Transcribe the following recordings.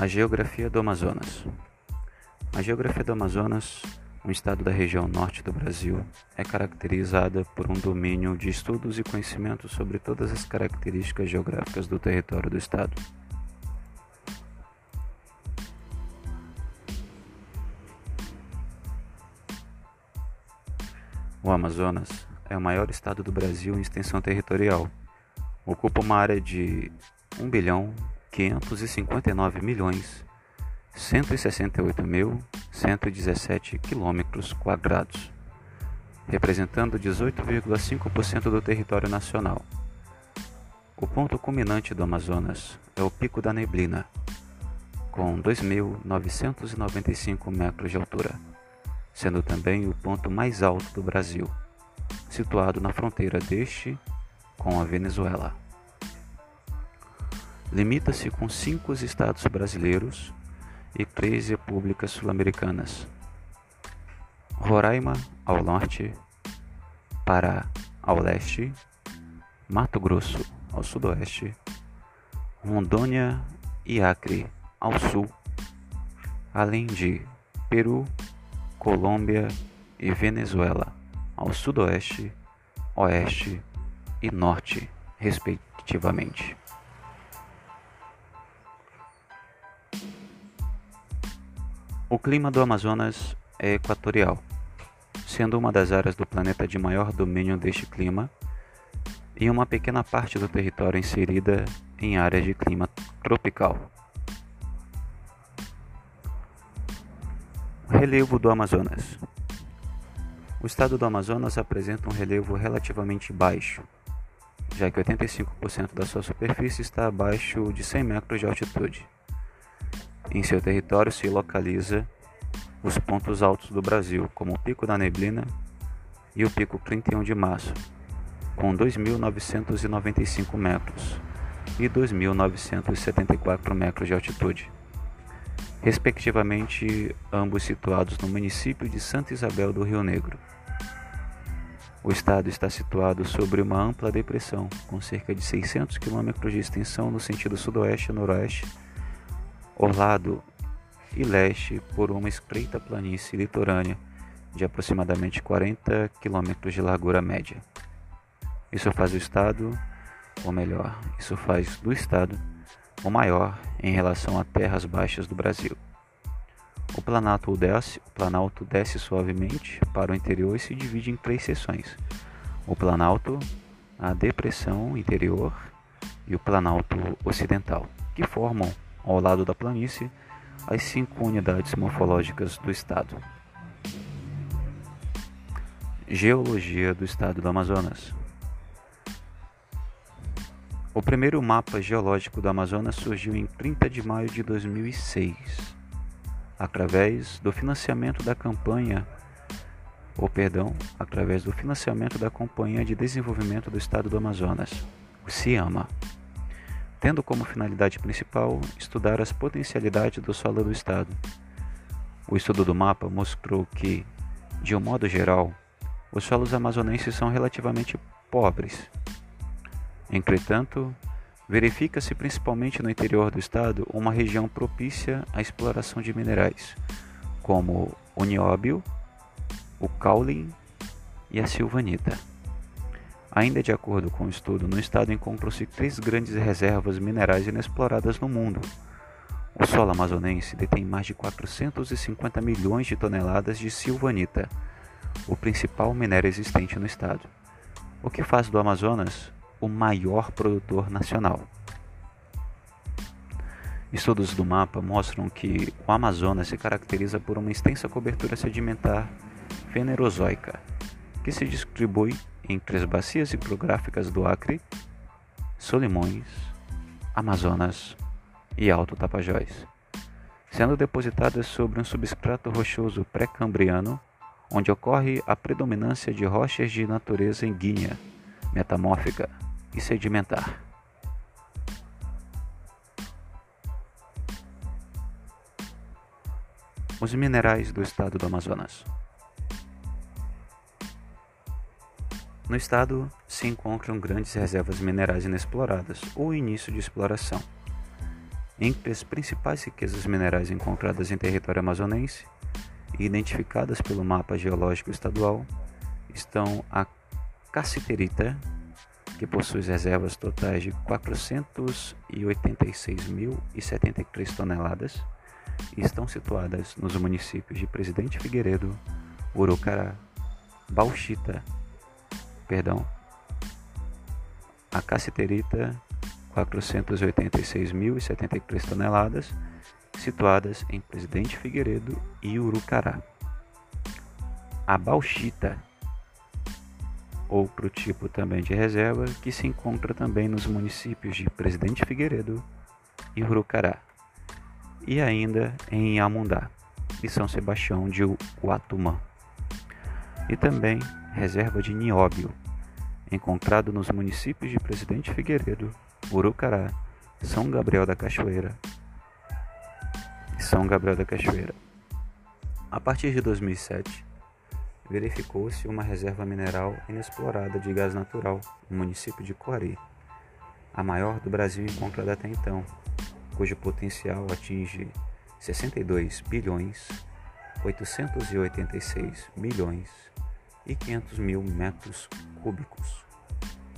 A geografia do Amazonas. A geografia do Amazonas, um estado da região norte do Brasil, é caracterizada por um domínio de estudos e conhecimentos sobre todas as características geográficas do território do estado. O Amazonas é o maior estado do Brasil em extensão territorial. Ocupa uma área de 1 bilhão 559 milhões 168 mil 117 quilômetros quadrados, representando 18,5% do território nacional. O ponto culminante do Amazonas é o Pico da Neblina, com 2.995 metros de altura, sendo também o ponto mais alto do Brasil, situado na fronteira deste com a Venezuela. Limita-se com cinco estados brasileiros e três repúblicas sul-americanas: Roraima ao norte, Pará ao leste, Mato Grosso ao sudoeste, Rondônia e Acre ao sul, além de Peru, Colômbia e Venezuela ao sudoeste, oeste e norte, respectivamente. O clima do Amazonas é equatorial, sendo uma das áreas do planeta de maior domínio deste clima e uma pequena parte do território inserida em áreas de clima tropical. Relevo do Amazonas O estado do Amazonas apresenta um relevo relativamente baixo, já que 85% da sua superfície está abaixo de 100 metros de altitude. Em seu território se localiza os pontos altos do Brasil, como o Pico da Neblina e o Pico 31 de Março, com 2.995 metros e 2.974 metros de altitude, respectivamente, ambos situados no município de Santa Isabel do Rio Negro. O estado está situado sobre uma ampla depressão, com cerca de 600 km de extensão no sentido sudoeste e noroeste orlado e leste por uma estreita planície litorânea de aproximadamente 40 km de largura média. Isso faz o estado, ou melhor, isso faz do estado o maior em relação a terras baixas do Brasil. O Planalto desce, o Planalto desce suavemente para o interior e se divide em três seções: o Planalto, a Depressão Interior e o Planalto Ocidental, que formam ao lado da planície, as cinco unidades morfológicas do estado. Geologia do estado do Amazonas. O primeiro mapa geológico do Amazonas surgiu em 30 de maio de 2006, através do financiamento da campanha, ou perdão, através do financiamento da Companhia de Desenvolvimento do Estado do Amazonas, o CIAMA tendo como finalidade principal estudar as potencialidades do solo do estado. O estudo do mapa mostrou que, de um modo geral, os solos amazonenses são relativamente pobres. Entretanto, verifica-se principalmente no interior do estado uma região propícia à exploração de minerais, como o nióbio, o caulin e a silvanita. Ainda de acordo com o estudo, no estado encontram-se três grandes reservas minerais inexploradas no mundo. O solo amazonense detém mais de 450 milhões de toneladas de silvanita, o principal minério existente no estado, o que faz do Amazonas o maior produtor nacional. Estudos do mapa mostram que o Amazonas se caracteriza por uma extensa cobertura sedimentar fenerozoica, que se distribui entre as bacias hidrográficas do Acre, Solimões, Amazonas e Alto Tapajós, sendo depositadas sobre um substrato rochoso pré-cambriano, onde ocorre a predominância de rochas de natureza ígnea, metamórfica e sedimentar. Os minerais do estado do Amazonas. No estado se encontram grandes reservas minerais inexploradas ou início de exploração. Entre as principais riquezas minerais encontradas em território amazonense e identificadas pelo mapa geológico estadual estão a cassiterita, que possui reservas totais de 486.073 toneladas e estão situadas nos municípios de Presidente Figueiredo, Urucará, Bauxita, perdão, a cassiterita 486.073 toneladas, situadas em Presidente Figueiredo e Urucará. A bauxita, outro tipo também de reserva, que se encontra também nos municípios de Presidente Figueiredo e Urucará, e ainda em Amundá e São Sebastião de Uatumã. E também reserva de nióbio, encontrado nos municípios de Presidente Figueiredo Urucará, São Gabriel da Cachoeira e São Gabriel da Cachoeira. A partir de 2007, verificou-se uma reserva mineral inexplorada de gás natural no município de Coari, a maior do Brasil encontrada até então, cujo potencial atinge 62 bilhões 886 milhões e 500 mil metros cúbicos.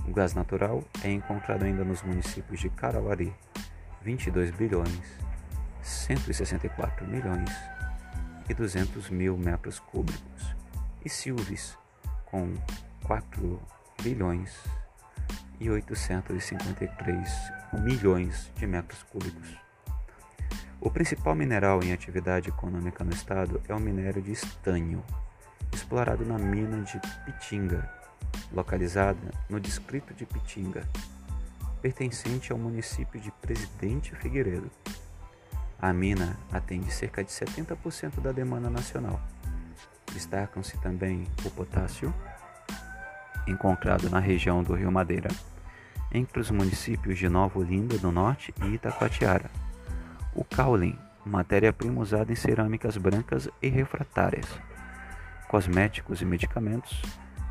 O gás natural é encontrado ainda nos municípios de Carauari, 22 bilhões, 164 milhões e 200 mil metros cúbicos, e Silves, com 4 bilhões e 853 milhões de metros cúbicos. O principal mineral em atividade econômica no estado é o minério de estânio, explorado na mina de Pitinga, localizada no distrito de Pitinga, pertencente ao município de Presidente Figueiredo. A mina atende cerca de 70% da demanda nacional. Destacam-se também o potássio, encontrado na região do Rio Madeira, entre os municípios de Nova Olinda do Norte e Itacoatiara. O caulin, matéria-prima usada em cerâmicas brancas e refratárias, cosméticos e medicamentos,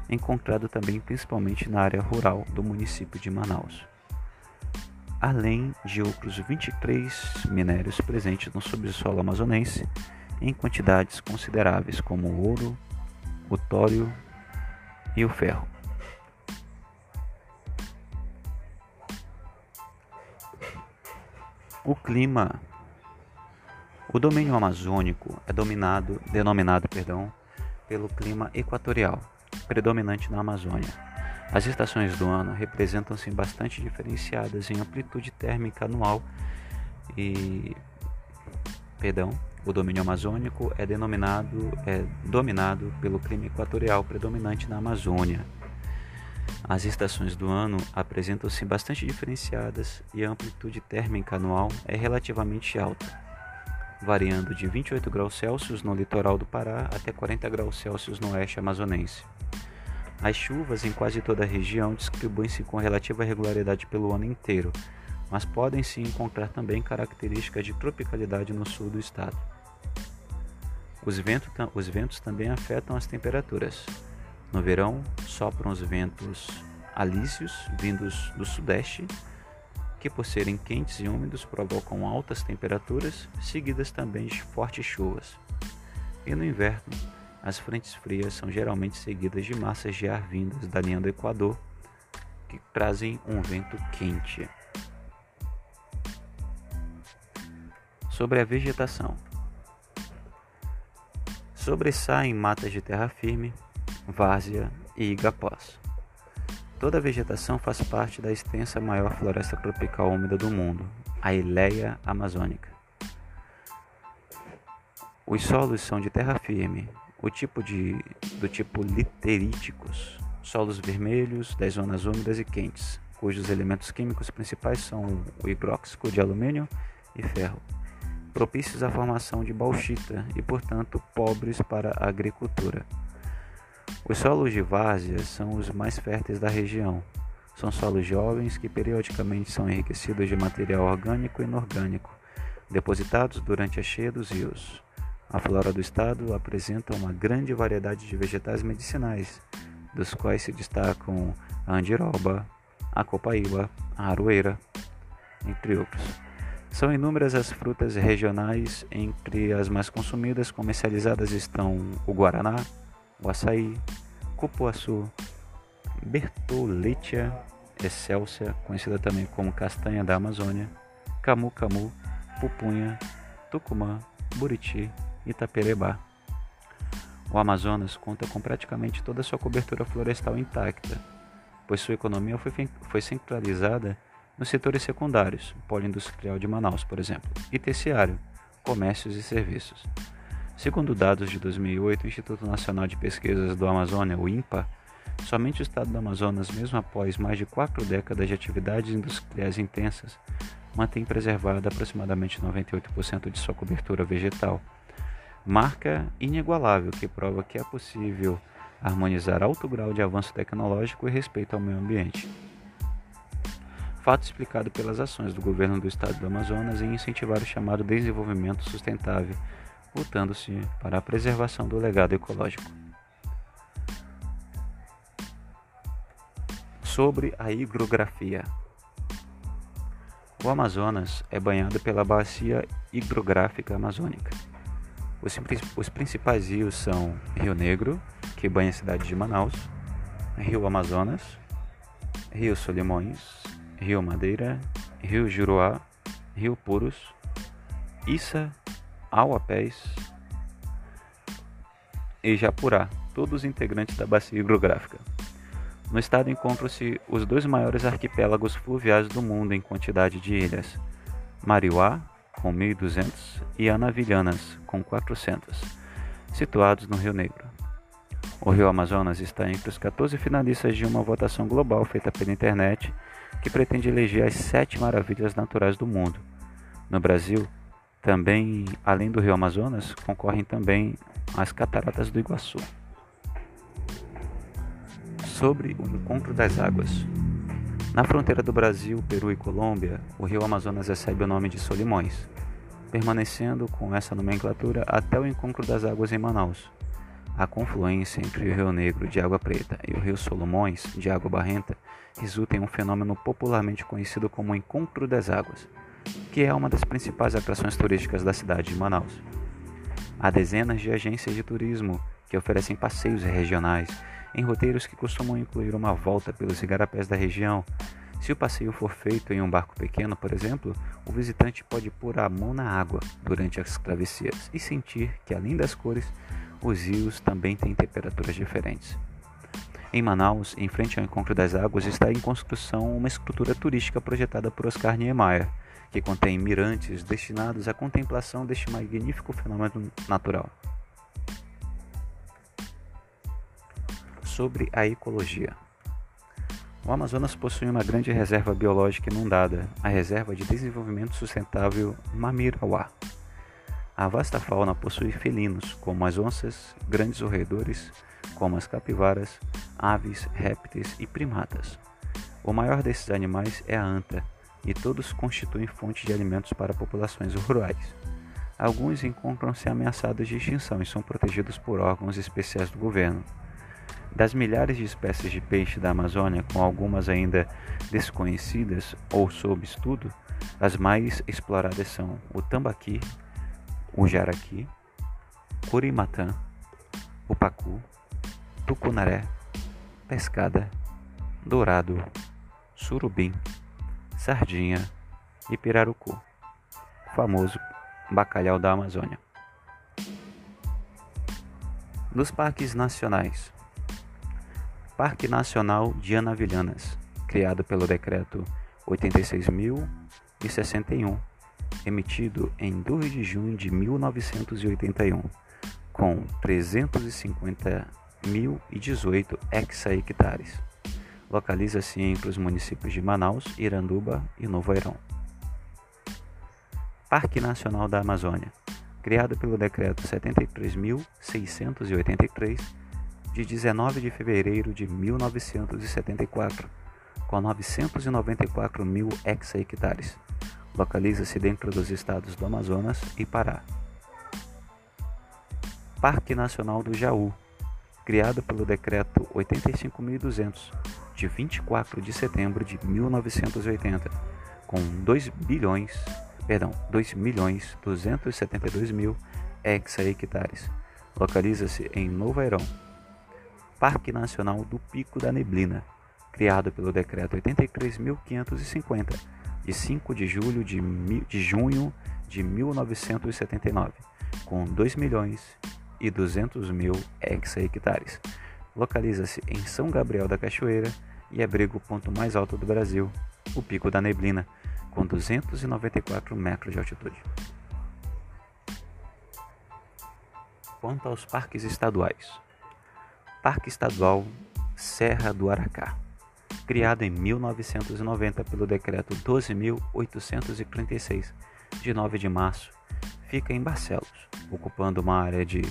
encontrado também principalmente na área rural do município de Manaus, além de outros 23 minérios presentes no subsolo amazonense em quantidades consideráveis como o ouro, o tório e o ferro. O clima o domínio amazônico é dominado, denominado perdão, pelo clima equatorial, predominante na Amazônia. As estações do ano representam-se bastante diferenciadas em amplitude térmica anual e perdão, o domínio amazônico é denominado é dominado pelo clima equatorial predominante na Amazônia. As estações do ano apresentam-se bastante diferenciadas e a amplitude térmica anual é relativamente alta, variando de 28 graus Celsius no litoral do Pará até 40 graus Celsius no oeste amazonense. As chuvas em quase toda a região distribuem-se com relativa regularidade pelo ano inteiro, mas podem se encontrar também características de tropicalidade no sul do estado. Os, os ventos também afetam as temperaturas. No verão, sopram os ventos alísios vindos do sudeste, que por serem quentes e úmidos provocam altas temperaturas, seguidas também de fortes chuvas. E no inverno, as frentes frias são geralmente seguidas de massas de ar vindas da linha do Equador, que trazem um vento quente. Sobre a vegetação. Sobressaem matas de terra firme, várzea e igapós. Toda a vegetação faz parte da extensa maior floresta tropical úmida do mundo, a Ileia amazônica. Os solos são de terra firme, o tipo de, do tipo literíticos, solos vermelhos das zonas úmidas e quentes, cujos elementos químicos principais são o hidróxido de alumínio e ferro, propícios à formação de bauxita e, portanto, pobres para a agricultura. Os solos de várzea são os mais férteis da região. São solos jovens que periodicamente são enriquecidos de material orgânico e inorgânico, depositados durante a cheia dos rios. A flora do estado apresenta uma grande variedade de vegetais medicinais, dos quais se destacam a andiroba, a copaíba, a aroeira, entre outros. São inúmeras as frutas regionais, entre as mais consumidas comercializadas estão o guaraná, açaí, cupuaçu, bertoletia excelsa, conhecida também como castanha da Amazônia, camu-camu, pupunha, tucumã, buriti e itaperebá. O Amazonas conta com praticamente toda a sua cobertura florestal intacta, pois sua economia foi, foi centralizada nos setores secundários, polo industrial de Manaus, por exemplo, e terciário, comércios e serviços. Segundo dados de 2008 do Instituto Nacional de Pesquisas do Amazônia, o INPA, somente o estado do Amazonas, mesmo após mais de quatro décadas de atividades industriais intensas, mantém preservada aproximadamente 98% de sua cobertura vegetal marca inigualável que prova que é possível harmonizar alto grau de avanço tecnológico e respeito ao meio ambiente. Fato explicado pelas ações do governo do estado do Amazonas em incentivar o chamado desenvolvimento sustentável, lutando-se para a preservação do legado ecológico. Sobre a hidrografia. O Amazonas é banhado pela bacia hidrográfica amazônica os, os principais rios são Rio Negro, que banha a cidade de Manaus, Rio Amazonas, Rio Solimões, Rio Madeira, Rio Juruá, Rio Puros, Issa, Auapés e Japurá, todos integrantes da bacia hidrográfica. No estado encontram-se os dois maiores arquipélagos fluviais do mundo em quantidade de ilhas, Mariuá com 1.200, e Anavilhanas, com 400, situados no Rio Negro. O Rio Amazonas está entre os 14 finalistas de uma votação global feita pela internet que pretende eleger as sete maravilhas naturais do mundo. No Brasil, também, além do Rio Amazonas, concorrem também as Cataratas do Iguaçu. Sobre o encontro das águas. Na fronteira do Brasil, Peru e Colômbia, o rio Amazonas recebe o nome de Solimões, permanecendo com essa nomenclatura até o encontro das águas em Manaus. A confluência entre o Rio Negro de água preta e o Rio Solomões de água barrenta resulta em um fenômeno popularmente conhecido como Encontro das Águas, que é uma das principais atrações turísticas da cidade de Manaus. Há dezenas de agências de turismo que oferecem passeios regionais em roteiros que costumam incluir uma volta pelos igarapés da região. Se o passeio for feito em um barco pequeno, por exemplo, o visitante pode pôr a mão na água durante as travessias e sentir que, além das cores, os rios também têm temperaturas diferentes. Em Manaus, em frente ao Encontro das Águas, está em construção uma estrutura turística projetada por Oscar Niemeyer, que contém mirantes destinados à contemplação deste magnífico fenômeno natural. sobre a ecologia. O Amazonas possui uma grande reserva biológica inundada, a Reserva de Desenvolvimento Sustentável Mamirauá. A vasta fauna possui felinos, como as onças, grandes roedores, como as capivaras, aves, répteis e primatas. O maior desses animais é a anta, e todos constituem fonte de alimentos para populações rurais. Alguns encontram-se ameaçados de extinção e são protegidos por órgãos especiais do governo. Das milhares de espécies de peixe da Amazônia, com algumas ainda desconhecidas ou sob estudo, as mais exploradas são o tambaqui, o jaraqui, curimatã, o pacu, tucunaré, pescada, dourado, surubim, sardinha e pirarucu, famoso bacalhau da Amazônia. Nos parques nacionais, Parque Nacional de Anavilhanas, criado pelo Decreto 86.061, emitido em 2 de junho de 1981, com 350.018 hectares. Localiza-se entre os municípios de Manaus, Iranduba e Novo Airão. Parque Nacional da Amazônia, criado pelo Decreto 73.683, de 19 de fevereiro de 1974, com 994 mil hectares. Localiza-se dentro dos estados do Amazonas e Pará. Parque Nacional do Jaú, criado pelo Decreto 85.200, de 24 de setembro de 1980, com 2 bilhões perdão, 2 milhões 272 mil hectares. Localiza-se em Novo Airão. Parque Nacional do Pico da Neblina, criado pelo Decreto 83.550, de 5 de julho de, de junho de 1979, com 2 milhões e 200 mil hectares. Localiza-se em São Gabriel da Cachoeira e abriga o ponto mais alto do Brasil, o Pico da Neblina, com 294 metros de altitude. Quanto aos parques estaduais: Parque Estadual Serra do Aracá, criado em 1990 pelo Decreto 12.836, de 9 de março, fica em Barcelos, ocupando uma área de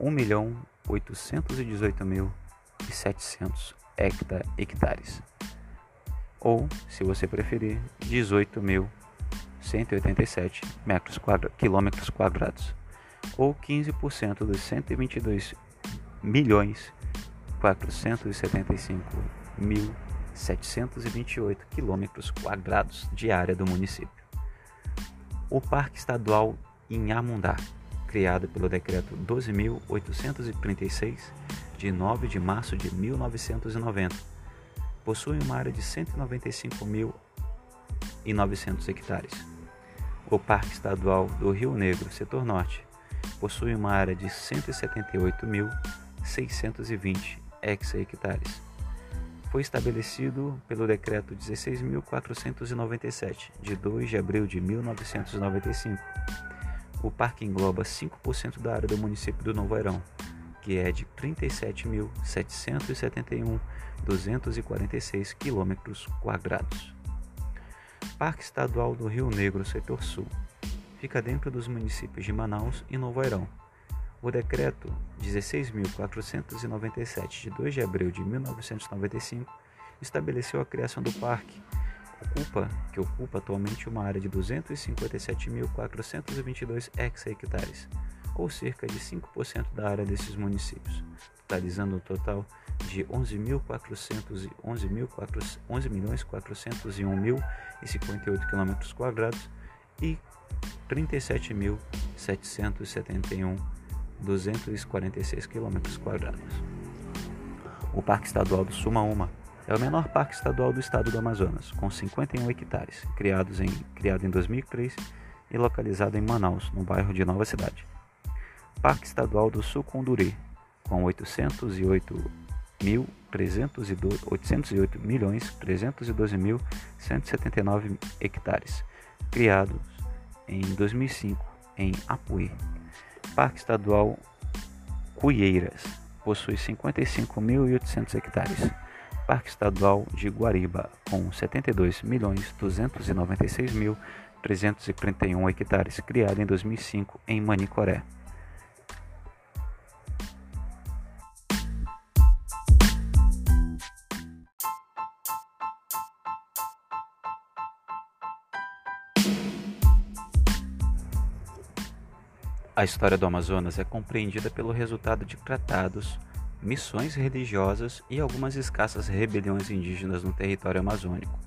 1.818.700 hectares, ou, se você preferir, 18.187 metros quadra quilômetros quadrados, ou 15% dos 122 milhões 475 mil 728 quilômetros quadrados de área do município. O Parque Estadual Inhamundá, criado pelo Decreto 12.836, de 9 de março de 1990, possui uma área de 195.900 hectares. O Parque Estadual do Rio Negro, setor norte, possui uma área de 178.620 hectares. Foi estabelecido pelo Decreto 16.497, de 2 de abril de 1995 o parque engloba 5% da área do município do Novo Airão, que é de 37.771.246 km quadrados. Parque Estadual do Rio Negro, setor sul. Fica dentro dos municípios de Manaus e Novo Airão. O decreto 16.497 de 2 de abril de 1995 estabeleceu a criação do parque ocupa, que ocupa atualmente uma área de 257.422 hectares, ou cerca de 5% da área desses municípios, totalizando um total de 11.401.401.058 km quadrados e 37.771.246 km quadrados. O Parque Estadual do Sumaúma é o menor parque estadual do estado do Amazonas, com 51 hectares, criados em, criado em 2003 e localizado em Manaus, no bairro de Nova Cidade. Parque Estadual do Sucunduri, com 808 mil 808 milhões 312 mil 179 hectares, criados em 2005 em Apuí. Parque Estadual Cuieiras possui 55.800 hectares Parque Estadual de Guariba, com 72.296.331 hectares, criado em 2005 em Manicoré. A história do Amazonas é compreendida pelo resultado de tratados missões religiosas e algumas escassas rebeliões indígenas no território amazônico.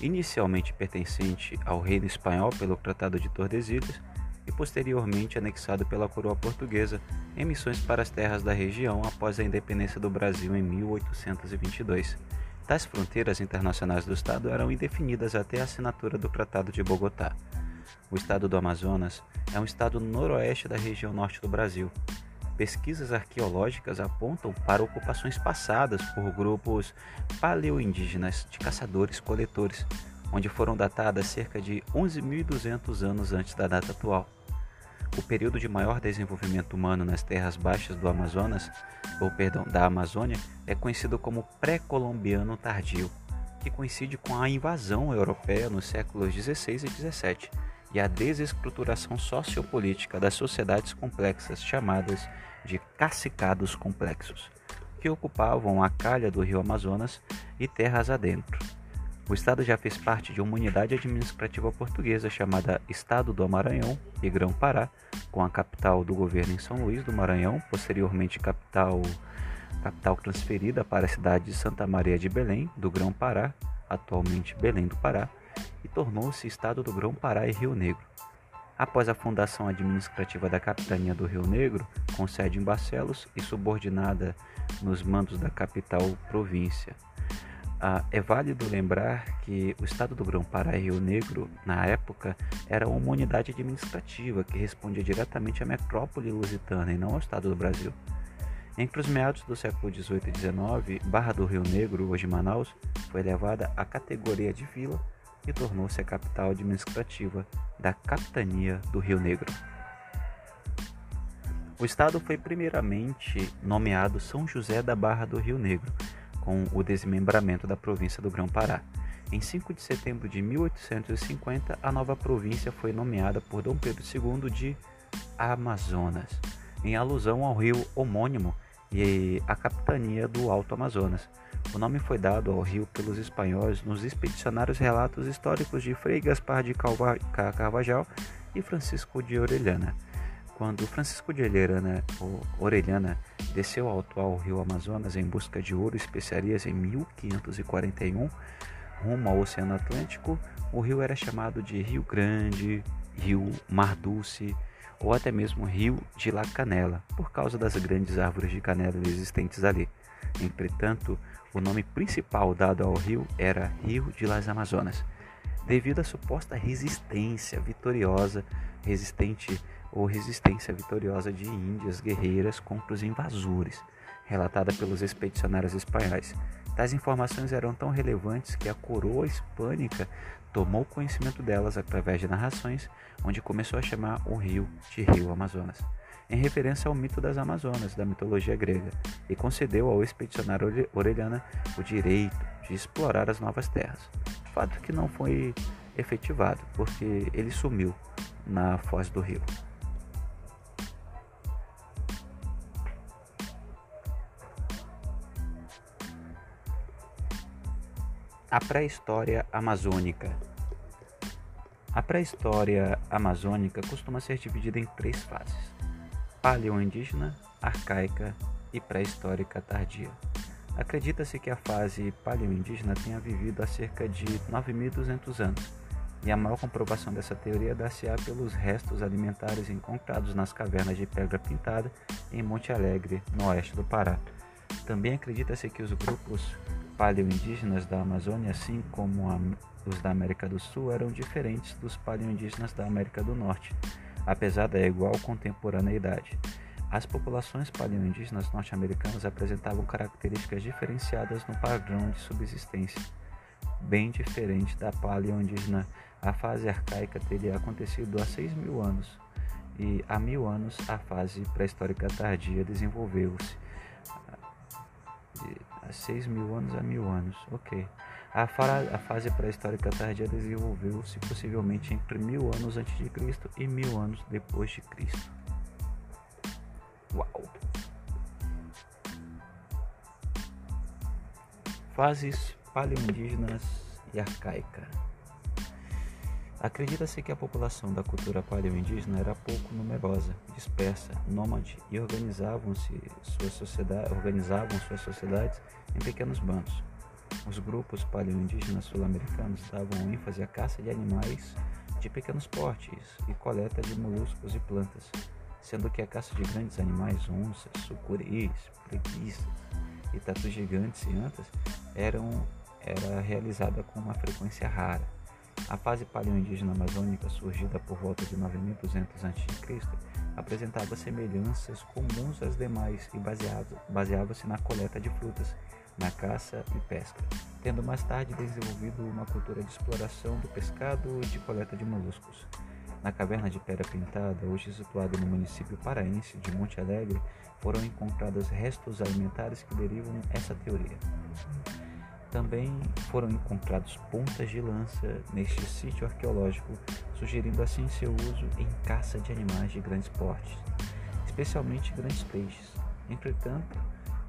Inicialmente pertencente ao reino espanhol pelo Tratado de Tordesilhas e posteriormente anexado pela coroa portuguesa em missões para as terras da região após a independência do Brasil em 1822. Tais fronteiras internacionais do estado eram indefinidas até a assinatura do Tratado de Bogotá. O estado do Amazonas é um estado noroeste da região norte do Brasil, Pesquisas arqueológicas apontam para ocupações passadas por grupos paleoindígenas de caçadores-coletores, onde foram datadas cerca de 11.200 anos antes da data atual. O período de maior desenvolvimento humano nas terras baixas do Amazonas, ou perdão, da Amazônia, é conhecido como pré-colombiano tardio, que coincide com a invasão europeia nos séculos 16 e 17 e a desestruturação sociopolítica das sociedades complexas chamadas de cacicados complexos, que ocupavam a calha do rio Amazonas e terras adentro. O estado já fez parte de uma unidade administrativa portuguesa chamada Estado do Maranhão e Grão-Pará, com a capital do governo em São Luís do Maranhão, posteriormente capital, capital transferida para a cidade de Santa Maria de Belém, do Grão-Pará, atualmente Belém do Pará, e tornou-se estado do Grão-Pará e Rio Negro. Após a fundação administrativa da capitania do Rio Negro, com sede em Barcelos e subordinada nos mandos da capital província. Ah, é válido lembrar que o estado do Grão-Pará e Rio Negro, na época, era uma unidade administrativa que respondia diretamente à metrópole lusitana e não ao estado do Brasil. Entre os meados do século XVIII e XIX, Barra do Rio Negro, hoje Manaus, foi elevada à categoria de vila e tornou-se a capital administrativa da Capitania do Rio Negro. O estado foi primeiramente nomeado São José da Barra do Rio Negro, com o desmembramento da província do Grão-Pará. Em 5 de setembro de 1850, a nova província foi nomeada por Dom Pedro II de Amazonas, em alusão ao rio homônimo e à capitania do Alto Amazonas. O nome foi dado ao rio pelos espanhóis nos expedicionários relatos históricos de Frei Gaspar de Carvajal e Francisco de Orellana. Quando Francisco de Orellana, Orellana desceu ao atual rio Amazonas em busca de ouro e especiarias em 1541, rumo ao Oceano Atlântico, o rio era chamado de Rio Grande, Rio Mar Dulce ou até mesmo Rio de La Canela, por causa das grandes árvores de canela existentes ali. Entretanto, o nome principal dado ao rio era Rio de las Amazonas, devido à suposta resistência vitoriosa, resistente ou resistência vitoriosa de índias guerreiras contra os invasores, relatada pelos expedicionários espanhóis. Tais informações eram tão relevantes que a coroa hispânica tomou conhecimento delas através de narrações, onde começou a chamar o rio de Rio Amazonas em referência ao mito das Amazonas, da mitologia grega, e concedeu ao expedicionário Orelhana o direito de explorar as novas terras. Fato que não foi efetivado, porque ele sumiu na foz do rio. A pré-história amazônica. A pré-história amazônica costuma ser dividida em três fases paleoindígena, arcaica e pré-histórica tardia. Acredita-se que a fase paleoindígena tenha vivido há cerca de 9.200 anos, e a maior comprovação dessa teoria dá-se-á pelos restos alimentares encontrados nas cavernas de pedra pintada em Monte Alegre, no oeste do Pará. Também acredita-se que os grupos paleoindígenas da Amazônia, assim como a, os da América do Sul, eram diferentes dos paleoindígenas da América do Norte apesar da igual contemporaneidade. As populações paleoindígenas norte-americanas apresentavam características diferenciadas no padrão de subsistência, bem diferente da paleoindígena. A fase arcaica teria acontecido há 6 mil anos, e há mil anos a fase pré-histórica tardia desenvolveu-se. Há 6 mil anos a mil anos, ok. A, a fase pré-histórica tardia desenvolveu-se possivelmente entre mil anos antes de Cristo e mil anos depois de Cristo. Uau! Fases paleoindígenas e arcaica. Acredita-se que a população da cultura paleoindígena era pouco numerosa, dispersa, nômade e organizavam-se organizavam suas sociedades em pequenos bandos. Os grupos paleoindígenas sul-americanos davam ênfase à caça de animais de pequenos portes e coleta de moluscos e plantas, sendo que a caça de grandes animais, onças, sucuris, preguiças e tatus gigantes e antas eram, era realizada com uma frequência rara. A fase paleoindígena amazônica, surgida por volta de 9200 a.C., apresentava semelhanças comuns às demais e baseava-se na coleta de frutas na caça e pesca, tendo mais tarde desenvolvido uma cultura de exploração do pescado e de coleta de moluscos. Na caverna de Pedra Pintada, hoje situada no município paraense de Monte Alegre, foram encontrados restos alimentares que derivam essa teoria. Também foram encontrados pontas de lança neste sítio arqueológico, sugerindo assim seu uso em caça de animais de grandes portes, especialmente grandes peixes. Entretanto,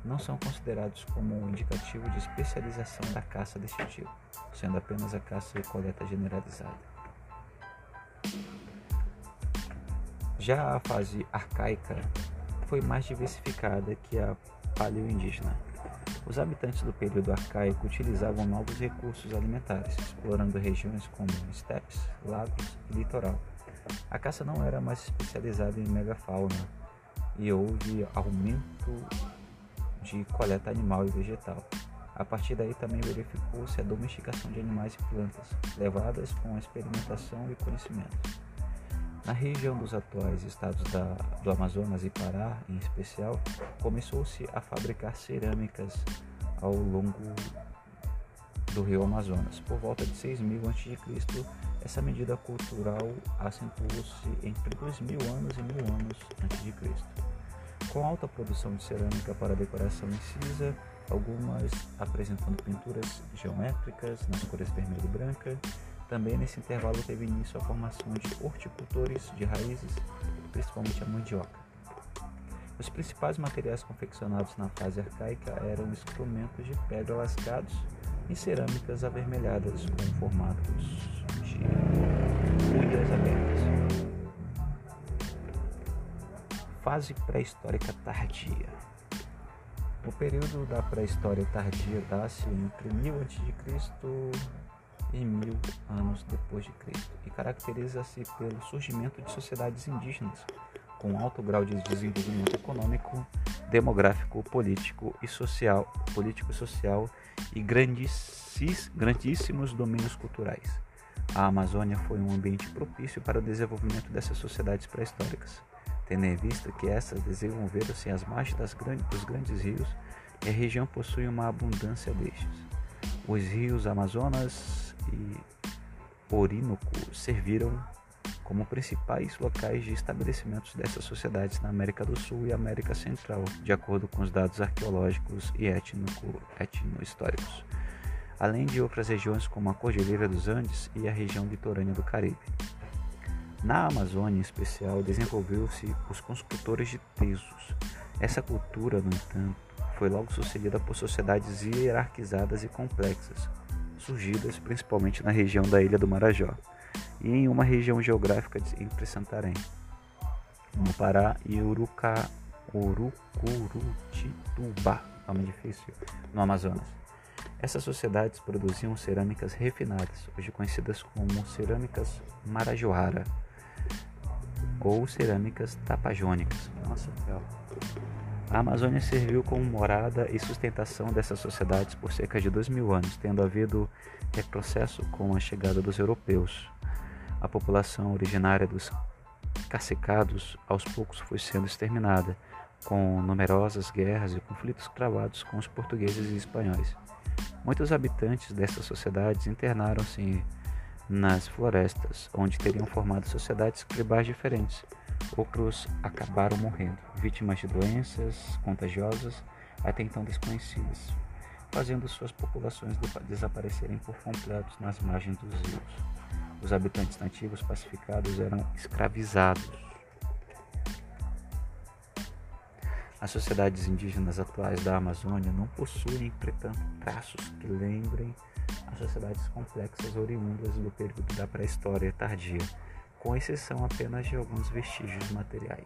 não são considerados como um indicativo de especialização da caça deste tipo, sendo apenas a caça e coleta generalizada. Já a fase arcaica foi mais diversificada que a paleoindígena. Os habitantes do período arcaico utilizavam novos recursos alimentares, explorando regiões como estepes, lagos e litoral. A caça não era mais especializada em megafauna e houve aumento de coleta animal e vegetal. A partir daí também verificou-se a domesticação de animais e plantas, levadas com a experimentação e conhecimento. Na região dos atuais estados da, do Amazonas e Pará, em especial, começou-se a fabricar cerâmicas ao longo do rio Amazonas. Por volta de 6000 a.C., essa medida cultural acentuou-se entre 2000 anos e 1000 anos Cristo. Com alta produção de cerâmica para decoração incisa, algumas apresentando pinturas geométricas nas cores vermelha e branca. Também nesse intervalo teve início a formação de horticultores de raízes, principalmente a mandioca. Os principais materiais confeccionados na fase arcaica eram instrumentos de pedra lascados e cerâmicas avermelhadas com formatos de unhas abertas. Fase pré-histórica tardia. O período da pré-história tardia dá-se entre 1000 a.C. e 1000 anos depois de Cristo e caracteriza-se pelo surgimento de sociedades indígenas com alto grau de desenvolvimento econômico, demográfico, político e social, político social e grandíssimos domínios culturais. A Amazônia foi um ambiente propício para o desenvolvimento dessas sociedades pré-históricas tendo em vista que essas desenvolveram-se às margens grandes, dos grandes rios e a região possui uma abundância destes. Os rios Amazonas e Orinoco serviram como principais locais de estabelecimentos dessas sociedades na América do Sul e América Central, de acordo com os dados arqueológicos e etno-históricos, além de outras regiões como a Cordilheira dos Andes e a região litorânea do Caribe. Na Amazônia, em especial, desenvolveu-se os construtores de tesos. Essa cultura, no entanto, foi logo sucedida por sociedades hierarquizadas e complexas, surgidas principalmente na região da Ilha do Marajó e em uma região geográfica entre Santarém, no Pará e Uruca, Urucurutituba, nome difícil, no Amazonas. Essas sociedades produziam cerâmicas refinadas, hoje conhecidas como cerâmicas marajoara ou cerâmicas tapajônicas. Nossa, A Amazônia serviu como morada e sustentação dessas sociedades por cerca de dois mil anos, tendo havido retrocesso com a chegada dos europeus. A população originária dos cacicados aos poucos foi sendo exterminada, com numerosas guerras e conflitos travados com os portugueses e espanhóis. Muitos habitantes dessas sociedades internaram-se nas florestas, onde teriam formado sociedades tribais diferentes. Outros acabaram morrendo, vítimas de doenças contagiosas até então desconhecidas, fazendo suas populações desaparecerem por completo nas margens dos rios. Os habitantes nativos pacificados eram escravizados. As sociedades indígenas atuais da Amazônia não possuem, entretanto, traços que lembrem as sociedades complexas oriundas do período da pré-história tardia, com exceção apenas de alguns vestígios materiais.